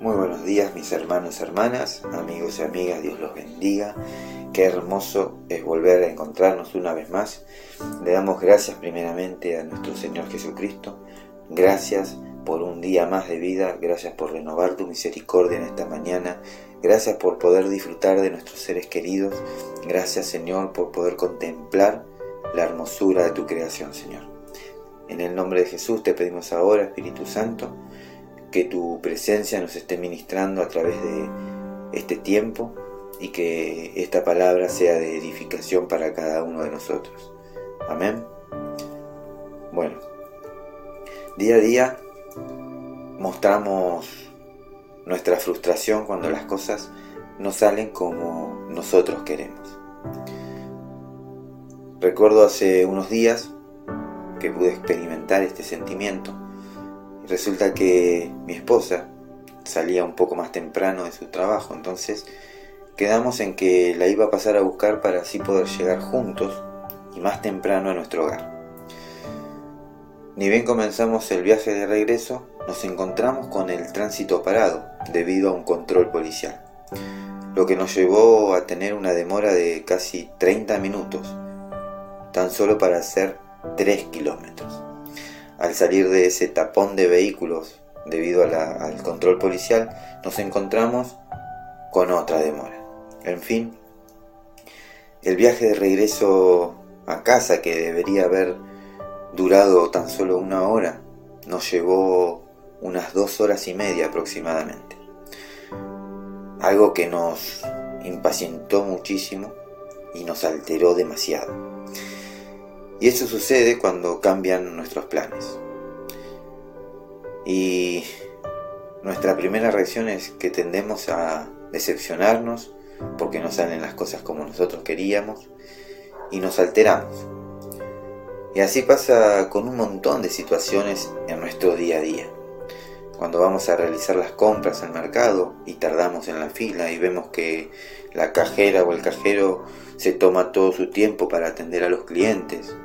Muy buenos días mis hermanos, hermanas, amigos y amigas, Dios los bendiga. Qué hermoso es volver a encontrarnos una vez más. Le damos gracias primeramente a nuestro Señor Jesucristo. Gracias por un día más de vida, gracias por renovar tu misericordia en esta mañana, gracias por poder disfrutar de nuestros seres queridos, gracias Señor por poder contemplar la hermosura de tu creación, Señor. En el nombre de Jesús te pedimos ahora, Espíritu Santo, que tu presencia nos esté ministrando a través de este tiempo y que esta palabra sea de edificación para cada uno de nosotros. Amén. Bueno, día a día mostramos nuestra frustración cuando las cosas no salen como nosotros queremos. Recuerdo hace unos días que pude experimentar este sentimiento resulta que mi esposa salía un poco más temprano de su trabajo, entonces quedamos en que la iba a pasar a buscar para así poder llegar juntos y más temprano a nuestro hogar. Ni bien comenzamos el viaje de regreso, nos encontramos con el tránsito parado debido a un control policial, lo que nos llevó a tener una demora de casi 30 minutos, tan solo para hacer 3 kilómetros. Al salir de ese tapón de vehículos debido al control policial, nos encontramos con otra demora. En fin, el viaje de regreso a casa, que debería haber durado tan solo una hora, nos llevó unas dos horas y media aproximadamente. Algo que nos impacientó muchísimo y nos alteró demasiado. Y eso sucede cuando cambian nuestros planes. Y nuestra primera reacción es que tendemos a decepcionarnos porque no salen las cosas como nosotros queríamos y nos alteramos. Y así pasa con un montón de situaciones en nuestro día a día. Cuando vamos a realizar las compras al mercado y tardamos en la fila y vemos que la cajera o el cajero se toma todo su tiempo para atender a los clientes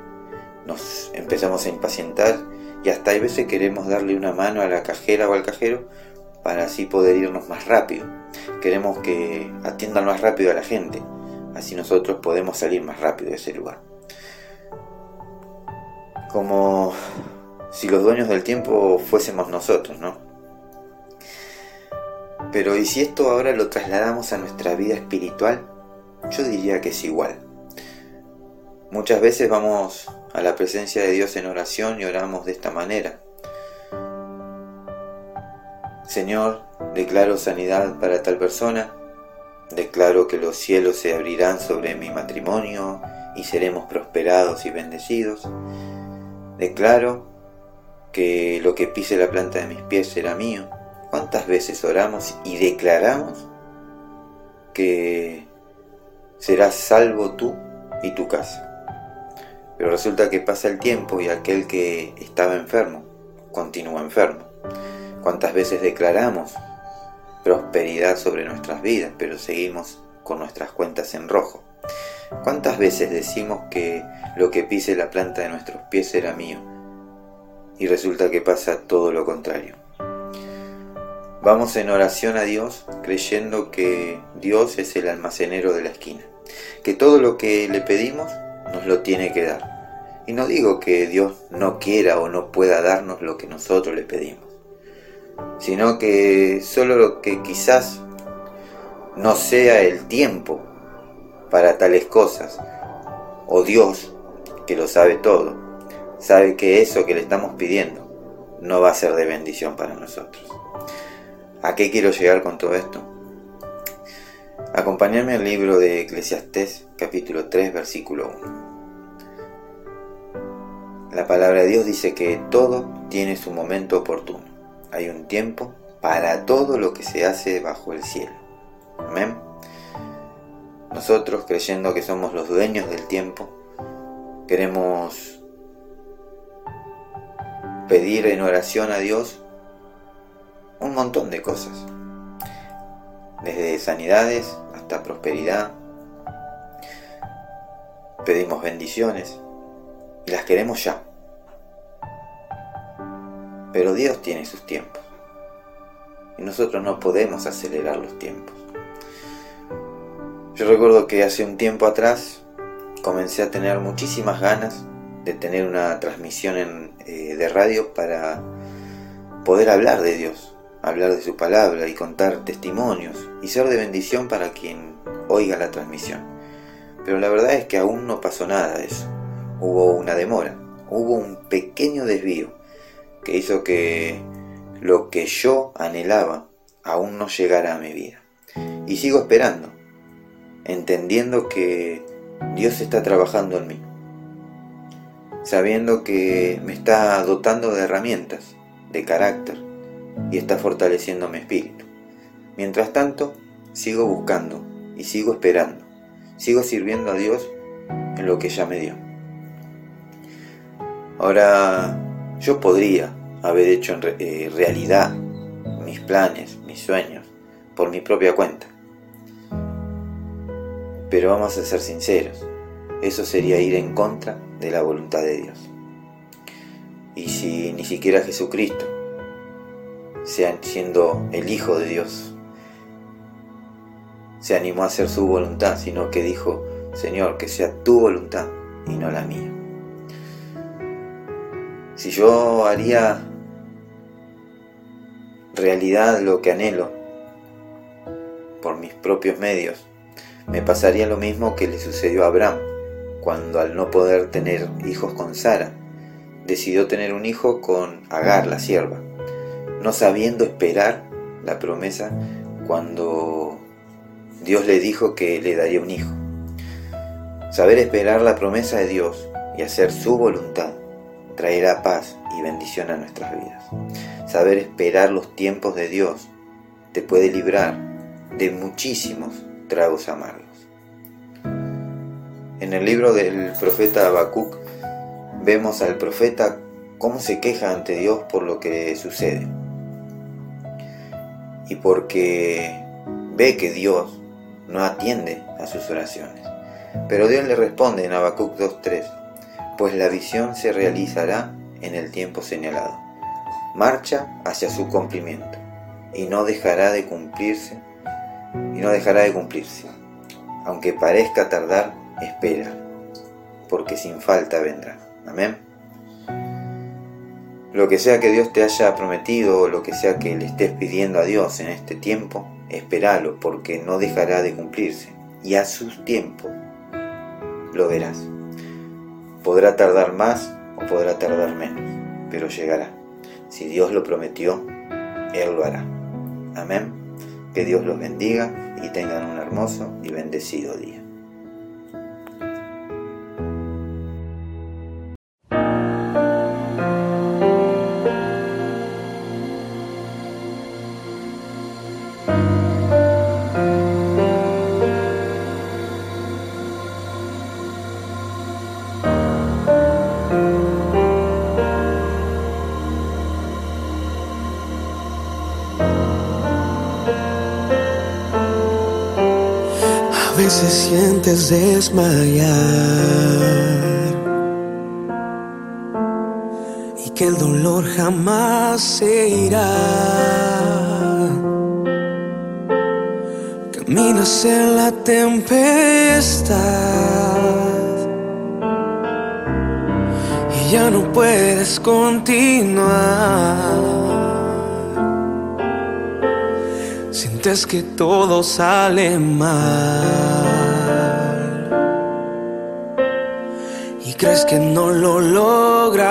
nos empezamos a impacientar y hasta hay veces queremos darle una mano a la cajera o al cajero para así poder irnos más rápido. Queremos que atiendan más rápido a la gente, así nosotros podemos salir más rápido de ese lugar. Como si los dueños del tiempo fuésemos nosotros, ¿no? Pero ¿y si esto ahora lo trasladamos a nuestra vida espiritual? Yo diría que es igual. Muchas veces vamos a la presencia de Dios en oración y oramos de esta manera. Señor, declaro sanidad para tal persona, declaro que los cielos se abrirán sobre mi matrimonio y seremos prosperados y bendecidos. Declaro que lo que pise la planta de mis pies será mío. ¿Cuántas veces oramos y declaramos que serás salvo tú y tu casa? Pero resulta que pasa el tiempo y aquel que estaba enfermo continúa enfermo. ¿Cuántas veces declaramos prosperidad sobre nuestras vidas, pero seguimos con nuestras cuentas en rojo? ¿Cuántas veces decimos que lo que pise la planta de nuestros pies era mío? Y resulta que pasa todo lo contrario. Vamos en oración a Dios creyendo que Dios es el almacenero de la esquina, que todo lo que le pedimos nos lo tiene que dar. Y no digo que Dios no quiera o no pueda darnos lo que nosotros le pedimos, sino que solo lo que quizás no sea el tiempo para tales cosas, o Dios, que lo sabe todo, sabe que eso que le estamos pidiendo no va a ser de bendición para nosotros. ¿A qué quiero llegar con todo esto? Acompañarme al libro de Eclesiastés capítulo 3 versículo 1. La palabra de Dios dice que todo tiene su momento oportuno. Hay un tiempo para todo lo que se hace bajo el cielo. Amén. Nosotros, creyendo que somos los dueños del tiempo, queremos pedir en oración a Dios un montón de cosas. Desde sanidades hasta prosperidad. Pedimos bendiciones y las queremos ya. Pero Dios tiene sus tiempos. y nosotros no podemos acelerar los tiempos. Yo recuerdo que hace un tiempo atrás comencé a tener muchísimas ganas de tener una transmisión eh, de radio para poder hablar de Dios, hablar de su palabra y contar testimonios y ser de bendición para quien oiga la transmisión. Pero la verdad es que aún no pasó nada de eso. Hubo una demora, hubo un pequeño desvío que hizo que lo que yo anhelaba aún no llegara a mi vida. Y sigo esperando, entendiendo que Dios está trabajando en mí, sabiendo que me está dotando de herramientas, de carácter, y está fortaleciendo mi espíritu. Mientras tanto, sigo buscando y sigo esperando, sigo sirviendo a Dios en lo que ya me dio. Ahora, yo podría haber hecho en eh, realidad mis planes, mis sueños, por mi propia cuenta. Pero vamos a ser sinceros, eso sería ir en contra de la voluntad de Dios. Y si ni siquiera Jesucristo, siendo el Hijo de Dios, se animó a hacer su voluntad, sino que dijo, Señor, que sea tu voluntad y no la mía. Si yo haría realidad lo que anhelo por mis propios medios, me pasaría lo mismo que le sucedió a Abraham, cuando al no poder tener hijos con Sara, decidió tener un hijo con Agar, la sierva, no sabiendo esperar la promesa cuando Dios le dijo que le daría un hijo. Saber esperar la promesa de Dios y hacer su voluntad traerá paz y bendición a nuestras vidas. Saber esperar los tiempos de Dios te puede librar de muchísimos tragos amargos. En el libro del profeta Habacuc vemos al profeta cómo se queja ante Dios por lo que sucede. Y porque ve que Dios no atiende a sus oraciones. Pero Dios le responde en Habacuc 2.3, pues la visión se realizará en el tiempo señalado. Marcha hacia su cumplimiento y no dejará de cumplirse y no dejará de cumplirse. Aunque parezca tardar, espera, porque sin falta vendrá. Amén. Lo que sea que Dios te haya prometido o lo que sea que le estés pidiendo a Dios en este tiempo, espéralo porque no dejará de cumplirse y a su tiempo lo verás. Podrá tardar más o podrá tardar menos, pero llegará. Si Dios lo prometió, Él lo hará. Amén. Que Dios los bendiga y tengan un hermoso y bendecido día. Se sientes desmayar y que el dolor jamás se irá. Caminas en la tempestad y ya no puedes continuar. Sientes que todo sale mal y crees que no lo lograrás.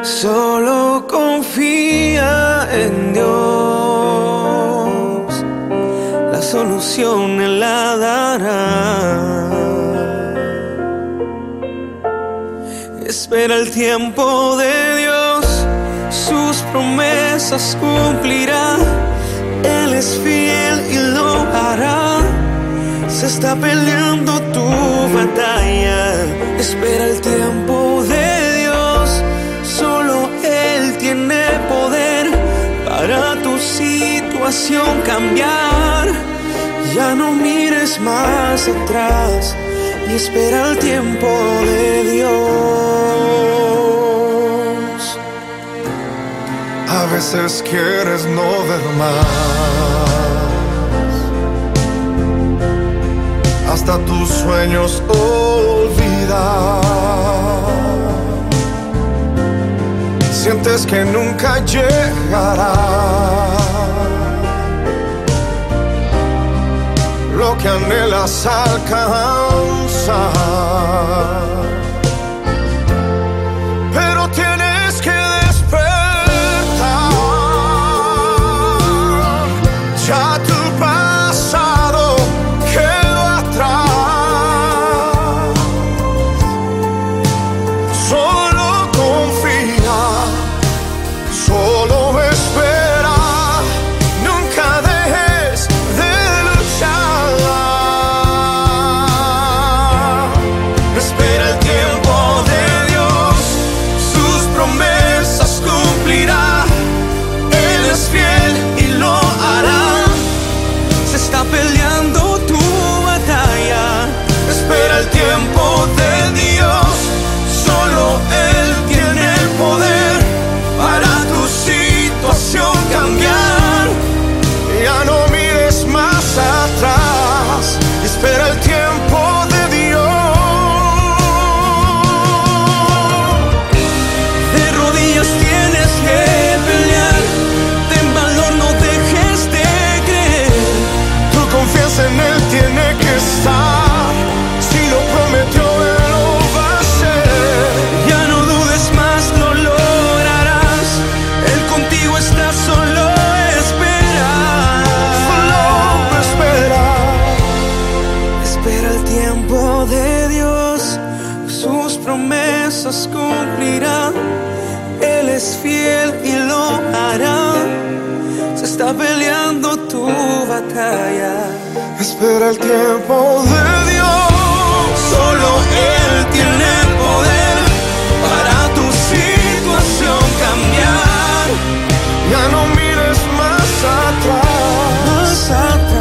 Solo confía en Dios, la solución Él la dará. Espera el tiempo de Dios promesas cumplirá. Él es fiel y lo hará. Se está peleando tu batalla. Espera el tiempo de Dios. Solo Él tiene poder para tu situación cambiar. Ya no mires más atrás y espera el tiempo de Dios. A veces quieres no ver más. Hasta tus sueños olvidar. Sientes que nunca llegará. Lo que anhelas alcanzar promesas cumplirá. Él es fiel y lo hará. Se está peleando tu batalla. Espera el tiempo de Dios. Solo Él tiene poder para tu situación cambiar. Ya no mires más atrás. Más atrás.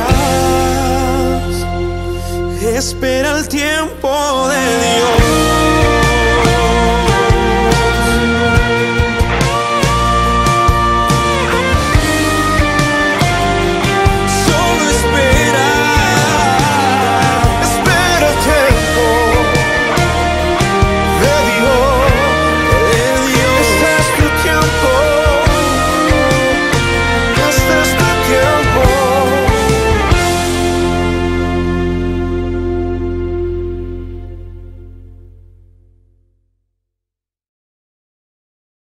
Espera el tiempo.